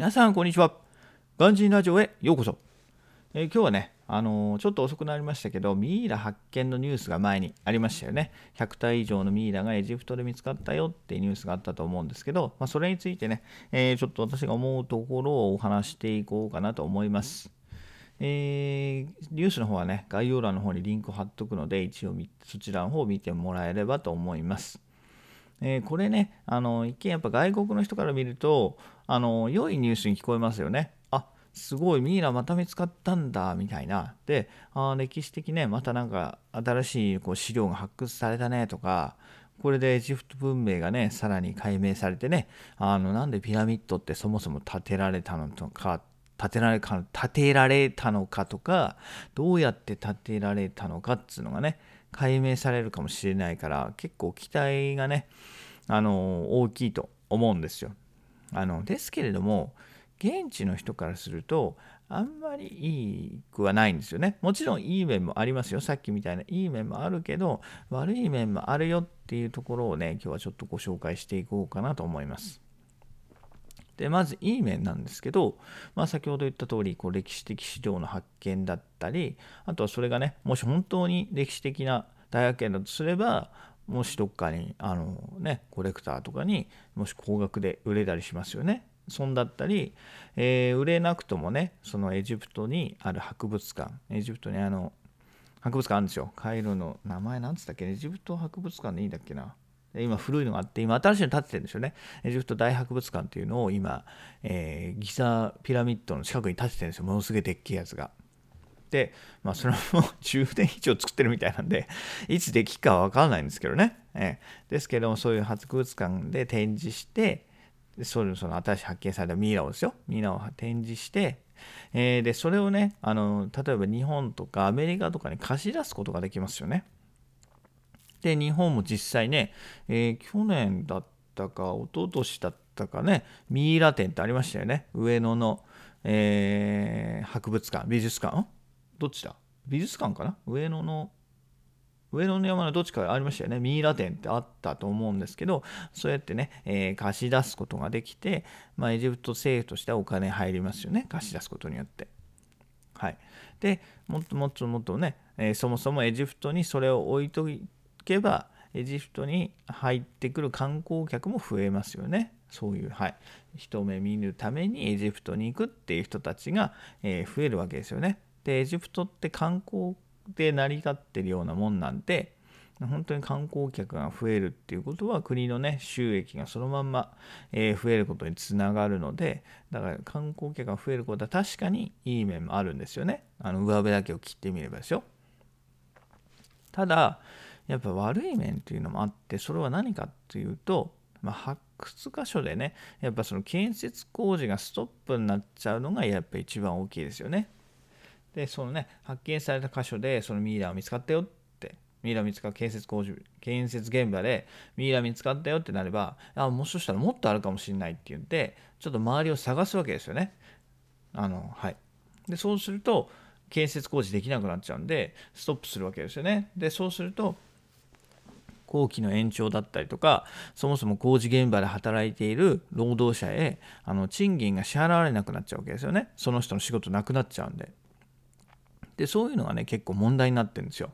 皆さん、こんにちは。ガンジーラジオへようこそ。えー、今日はね、あのー、ちょっと遅くなりましたけど、ミイラ発見のニュースが前にありましたよね。100体以上のミイラがエジプトで見つかったよっていうニュースがあったと思うんですけど、まあ、それについてね、えー、ちょっと私が思うところをお話していこうかなと思います。えー、ニュースの方はね、概要欄の方にリンクを貼っとくので、一応そちらの方を見てもらえればと思います。えー、これね、あの一見やっぱ外国の人から見ると、あの良いニュースに聞こえますよね。あすごいミイラまた見つかったんだみたいな。で、あ歴史的ね、またなんか新しいこう資料が発掘されたねとか、これでエジプト文明がね、さらに解明されてね、あのなんでピラミッドってそもそも建てられたのか、建てられか建てられたのかとか、どうやって建てられたのかっつうのがね、解明されるかもしれないから結構期待がねあの大きいと思うんですよ。あのですけれども現地の人からするとあんまりいいくはないんですよね。もちろんいい面もありますよ。さっきみたいないい面もあるけど悪い面もあるよっていうところをね今日はちょっとご紹介していこうかなと思います。でまずいい面なんですけど、まあ、先ほど言った通りこり歴史的資料の発見だったりあとはそれがねもし本当に歴史的な大発見だとすればもしどっかにあの、ね、コレクターとかにもし高額で売れたりしますよね。そんだったり、えー、売れなくともねそのエジプトにある博物館エジプトにあの博物館あるんですよ。カイロの名前なんつったっけ？エジプト博物館でいいんだっけな？今古いのがあって今新しいの建ててるんですよね。エジプト大博物館っていうのを今、えー、ギザピラミッドの近くに建ててるんですよ。ものすげえでっけえやつが。でまあそれも10年以上作ってるみたいなんでいつできるかは分からないんですけどね、えー、ですけどもそういう博物館で展示してそれその新しい発見されたミイラをですよ。ミイラを展示してえー、でそれをねあの例えば日本とかアメリカとかに貸し出すことができますよね。で、日本も実際ね、えー、去年だったか、一昨年だったかね、ミイラ展ってありましたよね。上野の、えー、博物館、美術館どっちだ？美術館かな？上野の上野の山のどっちかありましたよね。ミイラ展ってあったと思うんですけど、そうやってね、えー、貸し出すことができて、まあ、エジプト政府としてはお金入りますよね。貸し出すことによって。はい。で、もっともっともっとね、えー、そもそもエジプトにそれを置いといけばエジプトに入ってくる観光客も増えますよね。そういう、はい、一目見るためにエジプトに行くっていう人たちが、えー、増えるわけですよね。でエジプトって観光で成り立ってるようなもんなんで本当に観光客が増えるっていうことは国のね収益がそのまんま、えー、増えることにつながるのでだから観光客が増えることは確かにいい面もあるんですよねあの上辺だけを切ってみればですよただやっぱ悪い面というのもあってそれは何かっていうと、まあ、発掘箇所でねやっぱその建設工事がストップになっちゃうのがやっぱ一番大きいですよね。でそのね発見された箇所でそのミイラが見つかったよってミイラ見つか建設工事建設現場でミイラ見つかったよってなればあもしかしたらもっとあるかもしれないって言ってちょっと周りを探すわけですよね。あのはい、でそうすると建設工事できなくなっちゃうんでストップするわけですよね。でそうすると工期の延長だったりとかそもそも工事現場で働いている労働者へあの賃金が支払われなくなっちゃうわけですよね。その人の仕事なくなっちゃうんで。でそういうのがね結構問題になってるんですよ。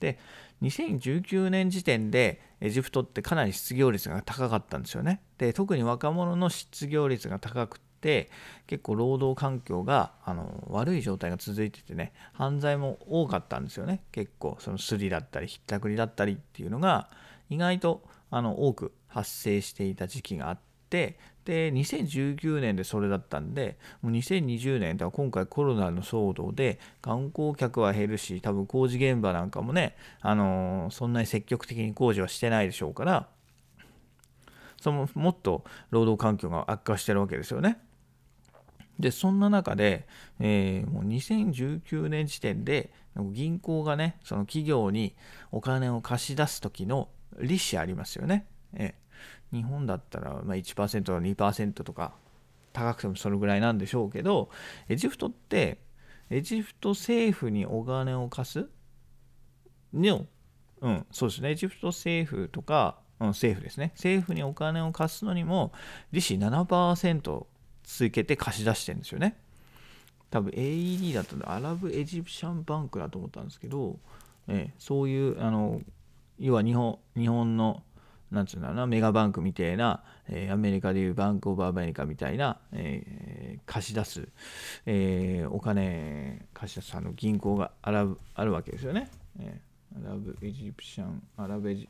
で2019年時点でエジプトってかなり失業率が高かったんですよね。で特に若者の失業率が高くって結構労働環境があの悪い状態が続いててね犯罪も多かったんですよね結構そのスリだったりひったくりだったりっていうのが意外とあの多く発生していた時期があってで2019年でそれだったんでもう2020年では今回コロナの騒動で観光客は減るし多分工事現場なんかもね、あのー、そんなに積極的に工事はしてないでしょうからそのもっと労働環境が悪化してるわけですよね。で、そんな中で、えー、もう2019年時点で、銀行がね、その企業にお金を貸し出す時の利子ありますよね。えー、日本だったらま1%とか2%とか、高くてもそれぐらいなんでしょうけど、エジプトって、エジプト政府にお金を貸す？の、うん、そうですね、エジプト政府とか、うん、政府ですね、政府にお金を貸すのにも、利子7%つけて貸し出してるんですよね。多分 AED だったアラブエジプシャンバンクだと思ったんですけど、えそういうあの要は日本日本のなんつうんだろうなメガバンクみたいな、えー、アメリカでいうバンク・オブ・アメリカみたいな、えー、貸し出す、えー、お金貸し出すあの銀行があるあるわけですよね、えアラブ・エジプシャンアラブエジ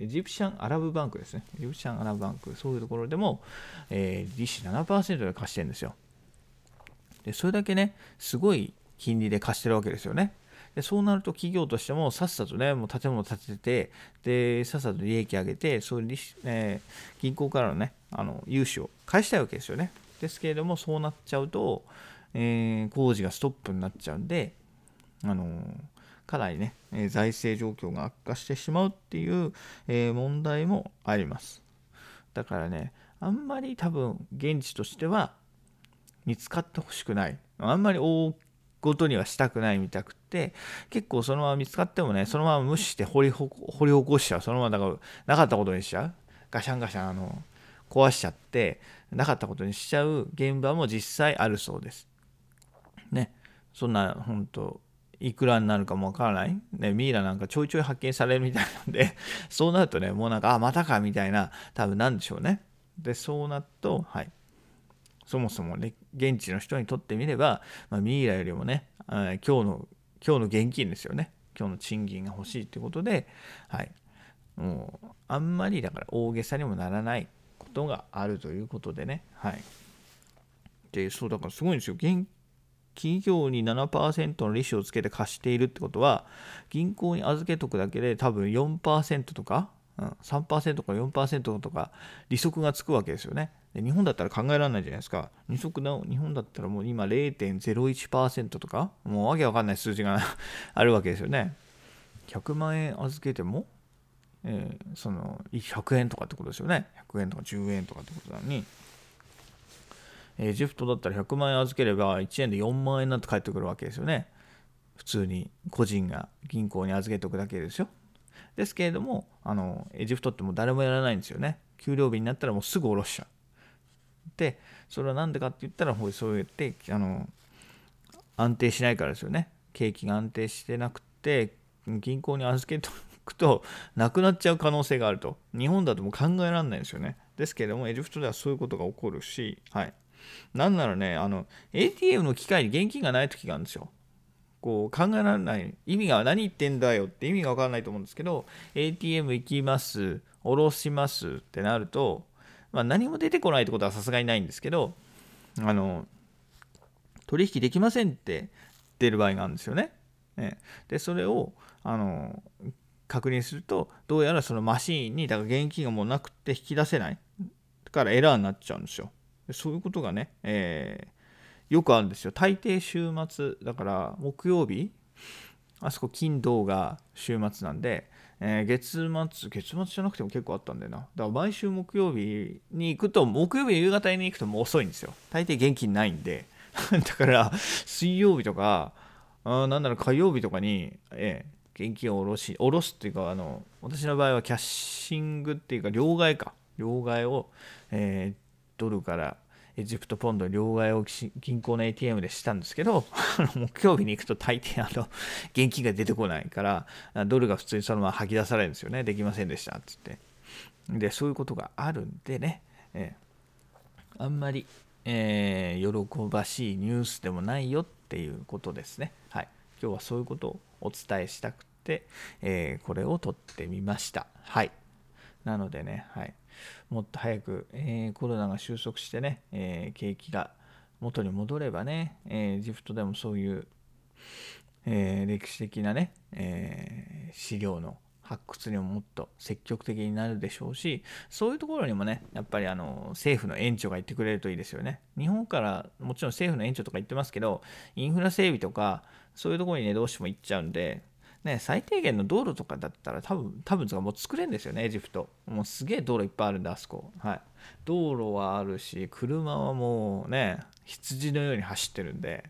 エジプシャン・アラブバンクですね。エジプシャン・アラブバンク、そういうところでも、えー、利子7%で貸してるんですよ。で、それだけね、すごい金利で貸してるわけですよね。でそうなると企業としてもさっさとね、もう建物建てて、で、さっさと利益上げて、そういう利子、えー、銀行からのね、あの融資を返したいわけですよね。ですけれども、そうなっちゃうと、えー、工事がストップになっちゃうんで、あのー、かなりね、え財政状況が悪化してしまうっていう、え問題もあります。だからね、あんまり多分現地としては見つかってほしくない。あんまり大ごとにはしたくないみたくって結構そのまま見つかってもねそのまま無視して掘り掘り起こしちゃうそのままだからなかったことにしちゃうガシャンガシャンあの壊しちゃってなかったことにしちゃう現場も実際あるそうです。ねそんな本当いくらになるかもわからない、ね、ミイラなんかちょいちょい発見されるみたいなんで そうなるとねもうなんかあまたかみたいな多分なんでしょうねでそうなるとはいそもそもね、現地の人にとってみれば、まあ、ミイラよりもね、今日の、今日の現金ですよね。今日の賃金が欲しいってことで、はい。もう、あんまりだから大げさにもならないことがあるということでね、はい。で、そうだからすごいんですよ。現企業に7%の利子をつけて貸しているってことは、銀行に預けとくだけで多分4%とか、うん、3%か4%とか利息がつくわけですよね。で日本だったら考えられないじゃないですか。二足の日本だったらもう今0.01%とか、もうわけわかんない数字が あるわけですよね。100万円預けても、えー、その100円とかってことですよね。100円とか10円とかってことなのに、エジプトだったら100万円預ければ1円で4万円なんて返ってくるわけですよね。普通に個人が銀行に預けておくだけですよ。ですけれども、あのエジプトってもう誰もやらないんですよね。給料日になったらもうすぐ下ろしちゃう。で、それは何でかって言ったら、そうやってあの安定しないからですよね。景気が安定してなくて、銀行に預けておくと、なくなっちゃう可能性があると。日本だともう考えられないんですよね。ですけれども、エジプトではそういうことが起こるし、はい。なんならね、あの、ATM の機械に現金がない時があるんですよ。こう考えられない意味が何言ってんだよって意味が分からないと思うんですけど ATM 行きます下ろしますってなると、まあ、何も出てこないってことはさすがにないんですけどあの取引できませんって出る場合があるんですよね。ねでそれをあの確認するとどうやらそのマシーンにだから現金がもうなくて引き出せないからエラーになっちゃうんですよ。そういうことがね、えーよくあるんですよ。大抵週末、だから木曜日、あそこ金土が週末なんで、えー、月末、月末じゃなくても結構あったんだよな。だから毎週木曜日に行くと、木曜日夕方に行くともう遅いんですよ。大抵現金ないんで。だから水曜日とか、あなんだろう火曜日とかに、えー、現金を下ろし、下ろすっていうか、あの私の場合はキャッシングっていうか、両替か。両替を、えー、ドルからエジプトポンド両替を銀行の ATM でしたんですけど、木曜日に行くと大抵あの 現金が出てこないから、ドルが普通にそのまま吐き出されるんですよね。できませんでしたっつって。で、そういうことがあるんでね、えー、あんまり、えー、喜ばしいニュースでもないよっていうことですね。はい。今日はそういうことをお伝えしたくて、えー、これを撮ってみました。はい。なのでね、はい。もっと早く、えー、コロナが収束してね、えー、景気が元に戻ればね、え、ジプトでもそういう、え歴史的なね、え資料の発掘にももっと積極的になるでしょうしそういうところにもねやっぱりあの政府の援助が行ってくれるといいですよね。日本からもちろん政府の援助とか言ってますけどインフラ整備とかそういうところにねどうしても行っちゃうんでね、最低限の道路とかだったら多分、多分もう作れるんですよね、エジプト。もうすげえ道路いっぱいあるんで、あそこ。はい。道路はあるし、車はもうね、羊のように走ってるんで、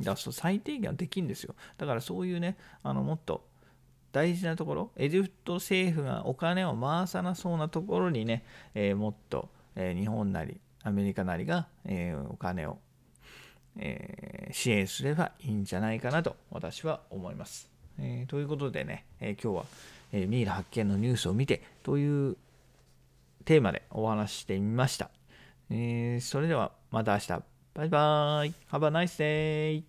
だからそう最低限はできるんですよ。だからそういうね、あのもっと大事なところ、エジプト政府がお金を回さなそうなところにね、えー、もっと、えー、日本なり、アメリカなりが、えー、お金を、えー、支援すればいいんじゃないかなと私は思います。えということでね、え今日は、えミイラ発見のニュースを見てというテーマでお話ししてみました。えそれではまた明日。バイバーイ。Have a nice day.